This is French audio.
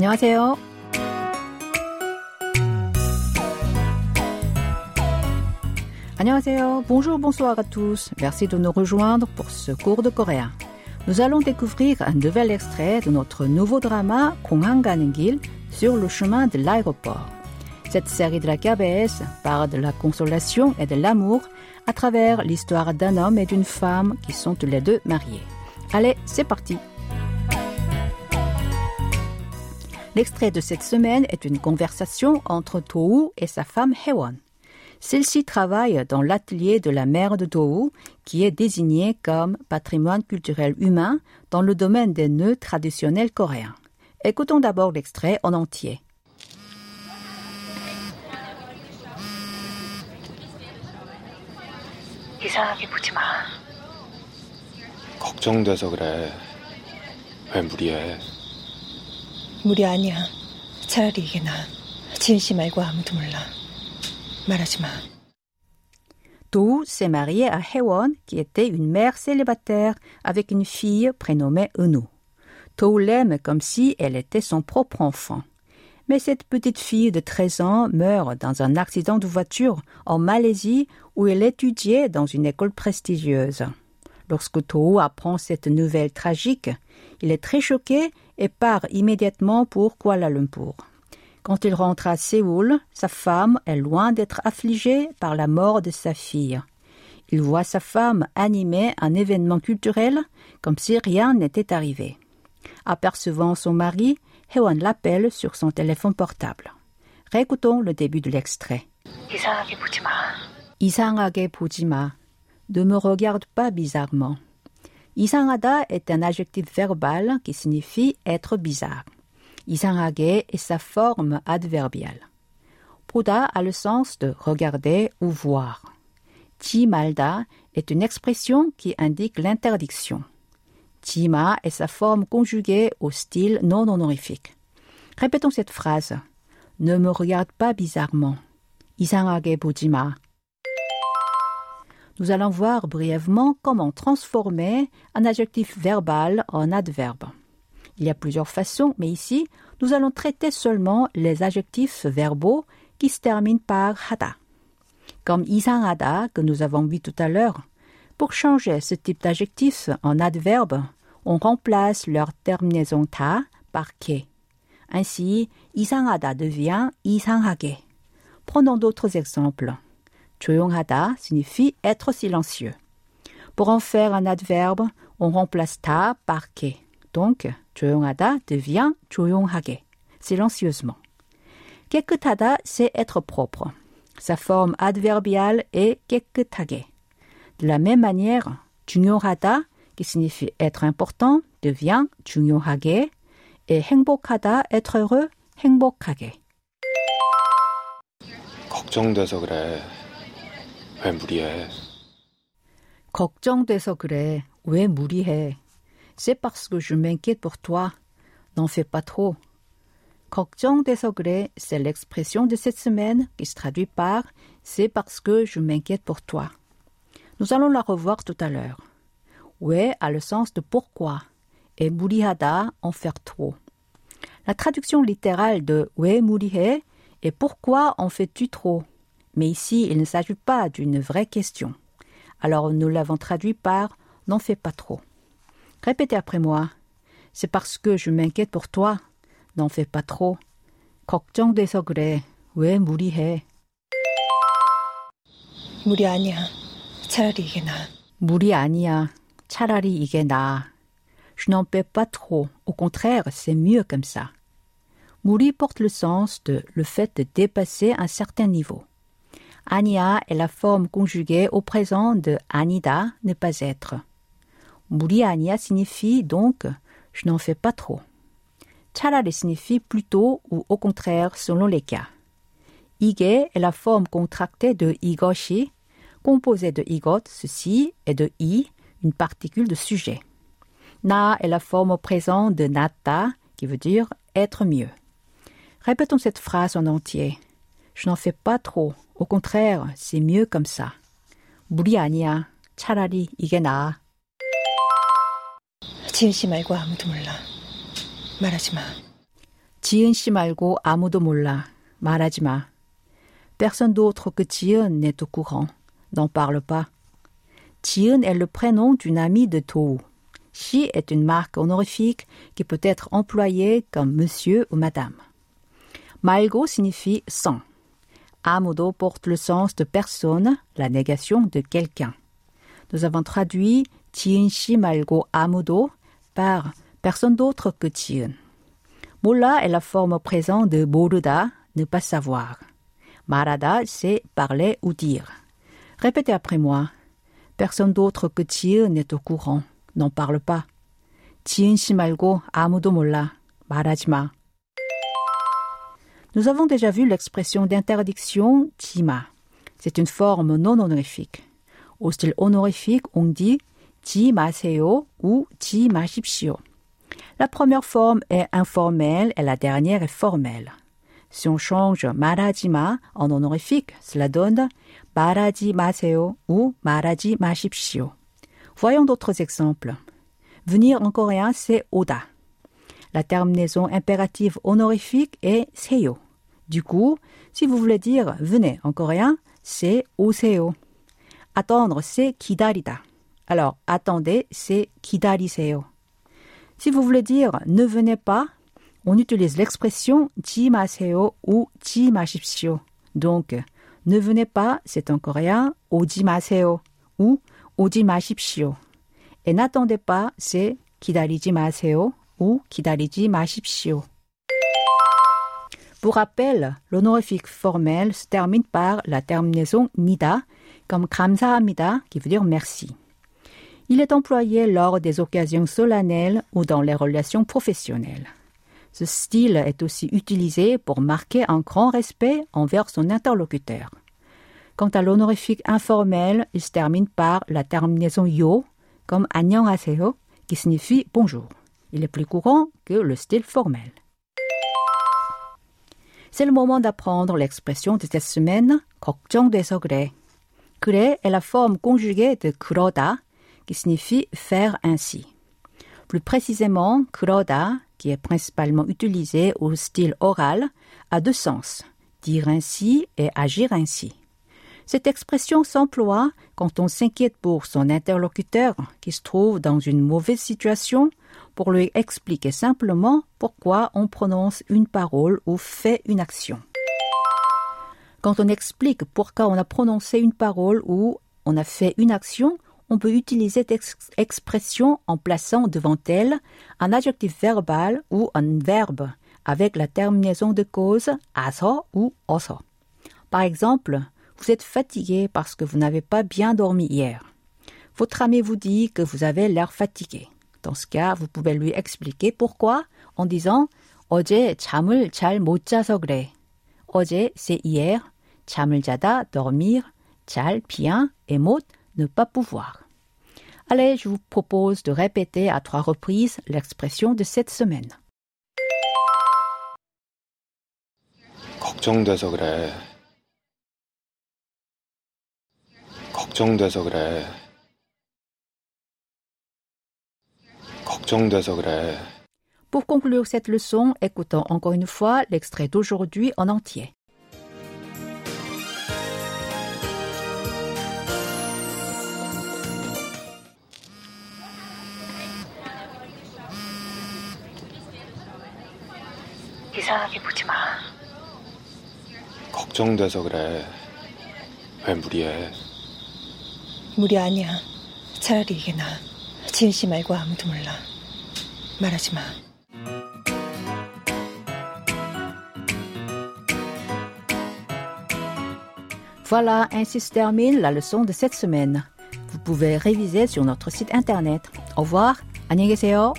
안녕하세요. 안녕하세요. Bonjour, bonsoir à tous. Merci de nous rejoindre pour ce cours de coréen. Nous allons découvrir un nouvel extrait de notre nouveau drama Konghang 가는 길 sur le chemin de l'aéroport. Cette série de la KBS parle de la consolation et de l'amour à travers l'histoire d'un homme et d'une femme qui sont tous les deux mariés. Allez, c'est parti. L'extrait de cette semaine est une conversation entre Tohu et sa femme Hewon. Celle-ci travaille dans l'atelier de la mère de Tohu, qui est désignée comme patrimoine culturel humain dans le domaine des nœuds traditionnels coréens. Écoutons d'abord l'extrait en entier. 이상하게 보지 마. 걱정돼서 그래. 왜 무리해? 무리 아니야. 차라리 이게 나. 지은 씨 말고 아무도 몰라. 말하지 마. Tohu s'est marié à Hewon, qui était une mère célibataire avec une fille prénommée Eunu. Tohu l'aime comme si elle était son propre enfant. Mais cette petite fille de 13 ans meurt dans un accident de voiture en Malaisie où elle étudiait dans une école prestigieuse. Lorsque Tohu apprend cette nouvelle tragique, il est très choqué et part immédiatement pour Kuala Lumpur. Quand il rentre à Séoul, sa femme est loin d'être affligée par la mort de sa fille. Il voit sa femme animer un événement culturel comme si rien n'était arrivé. Apercevant son mari, Hewan l'appelle sur son téléphone portable. Récoutons le début de l'extrait. 이상하게 보지 마. 이상하게 보지 마. Ne me regarde pas bizarrement. 이상하다 est un adjectif verbal qui signifie être bizarre. 이상하게 est sa forme adverbiale. 보다 a le sens de regarder ou voir. 지 말다 est une expression qui indique l'interdiction. 지마 est sa forme conjuguée au style non honorifique. Répétons cette phrase. Ne me regarde pas bizarrement. 이상하게 보지 마. nous allons voir brièvement comment transformer un adjectif verbal en adverbe. Il y a plusieurs façons, mais ici, nous allons traiter seulement les adjectifs verbaux qui se terminent par hada. Comme isanhada que nous avons vu tout à l'heure. Pour changer ce type d'adjectif en adverbe, on remplace leur terminaison ta par ke. Ainsi, isanhada devient isanhage. Prenons d'autres exemples. 조용하다 signifie être silencieux. Pour en faire un adverbe, on remplace ta par ke. Donc, 조용하다 devient 조용하게, silencieusement. 깨끗하다, c'est être propre. Sa forme adverbiale est 깨끗하게. De la même manière, 중요하다, qui signifie être important, devient 중요하게, et 행복하다, être heureux, 행복하게. 걱정돼서 그래. 왜 무리해? 걱정돼서 그래. 왜 무리해? C'est parce que je m'inquiète pour toi. N'en fais pas trop. 걱정돼서 그래, c'est l'expression de cette semaine qui se traduit par c'est parce que je m'inquiète pour toi. Nous allons la revoir tout à l'heure. 왜 a le sens de pourquoi et 무리하다 en faire trop. La traduction littérale de 왜 무리해 est pourquoi en fais-tu trop Mais ici, il ne s'agit pas d'une vraie question. Alors nous l'avons traduit par n'en fais pas trop. Répétez après moi. C'est parce que je m'inquiète pour toi. N'en fais pas trop. 걱정돼서 그래. 왜 무리해? 무리 아니야. 차라리 이게 나. 무리 아니야. 차라리 이게 나아. Je n'en paie pas trop. Au contraire, c'est mieux comme ça. 무리 porte le sens de le fait de dépasser un certain niveau. Ania est la forme conjuguée au présent de anida, ne pas être. Muri Ania signifie donc je n'en fais pas trop. Charare signifie plutôt ou au contraire selon les cas. Ige est la forme contractée de igoshi, composée de igot, ceci, et de i, une particule de sujet. Na est la forme au présent de nata, qui veut dire être mieux. Répétons cette phrase en entier. Je n'en fais pas trop. Au contraire, c'est mieux comme ça. 무리 아니야. 차라리 이게 나아. 지은 씨 말고 아무도 몰라. 말하지 마. 지은 씨 말고 아무도 몰라. 말하지 마. Personne d'autre que Jiun n'est au courant. N'en parle pas. Jiun est le prénom d'une amie de Tou. Shi est une marque honorifique qui peut être employée comme monsieur ou madame. Malgo signifie sans. Amodo porte le sens de personne, la négation de quelqu'un. Nous avons traduit Tienshi malgo Amodo par personne d'autre que Tien. Mola est la forme présente de Boruda, ne pas savoir. Marada, c'est parler ou dire. Répétez après moi. Personne d'autre que Tien n'est au courant. N'en parle pas. Tienshi malgo Amodo mola. Marajma. Nous avons déjà vu l'expression d'interdiction tima. C'est une forme non honorifique. Au style honorifique, on dit tima-seo ou ti mashipshio. La première forme est informelle et la dernière est formelle. Si on change marajima en honorifique, cela donne maraji maseo ou maraji. Voyons d'autres exemples. Venir en coréen, c'est oda. La terminaison impérative honorifique est seyo. Du coup, si vous voulez dire venez en coréen, c'est oseo. Attendre, c'est kidarida. Alors, attendez, c'est kidariseo. Si vous voulez dire ne venez pas, on utilise l'expression jimaseo ou jimashipsio. Donc, ne venez pas, c'est en coréen ojimaseo ou ojimashipsio. Et n'attendez pas, c'est kidarijimashio ou 기다리지 마십시오. Pour rappel, l'honorifique formel se termine par la terminaison nida, comme 감사합니다, qui veut dire merci. Il est employé lors des occasions solennelles ou dans les relations professionnelles. Ce style est aussi utilisé pour marquer un grand respect envers son interlocuteur. Quant à l'honorifique informel, il se termine par la terminaison yo, comme 안녕하세요, qui signifie bonjour. Il est plus courant que le style formel. C'est le moment d'apprendre l'expression de cette semaine, 걱정돼서 그래. 그래 est la forme conjuguée de 그러다, qui signifie faire ainsi. Plus précisément, 그러다, qui est principalement utilisé au style oral, a deux sens, dire ainsi et agir ainsi. Cette expression s'emploie quand on s'inquiète pour son interlocuteur qui se trouve dans une mauvaise situation pour lui expliquer simplement pourquoi on prononce une parole ou fait une action. Quand on explique pourquoi on a prononcé une parole ou on a fait une action, on peut utiliser cette expression en plaçant devant elle un adjectif verbal ou un verbe avec la terminaison de cause aso ou oso. Par exemple, vous êtes fatigué parce que vous n'avez pas bien dormi hier. Votre ami vous dit que vous avez l'air fatigué. Dans ce cas, vous pouvez lui expliquer pourquoi en disant 어제 잠을 잘 못 자서 그래. 어제 c'est hier, 잠을 자다 dormir, 잘 bien et 못 ne pas pouvoir. Allez, je vous propose de répéter à trois reprises l'expression de cette semaine. 걱정돼서 그래. 걱정돼서 그래. 걱정돼서 그래. Pour conclure cette leçon, écoutons encore une fois l'extrait d'aujourd'hui en entier. 이상하게 보지 마. 걱정돼서 그래. 왜 무리해? 무리 아니야. 차라리 이게 나. 지은 씨 말고 아무도 몰라. 말하지 마. Voilà, ainsi se termine la leçon de cette semaine. Vous pouvez réviser sur notre site internet. Au revoir, 안녕히 계세요.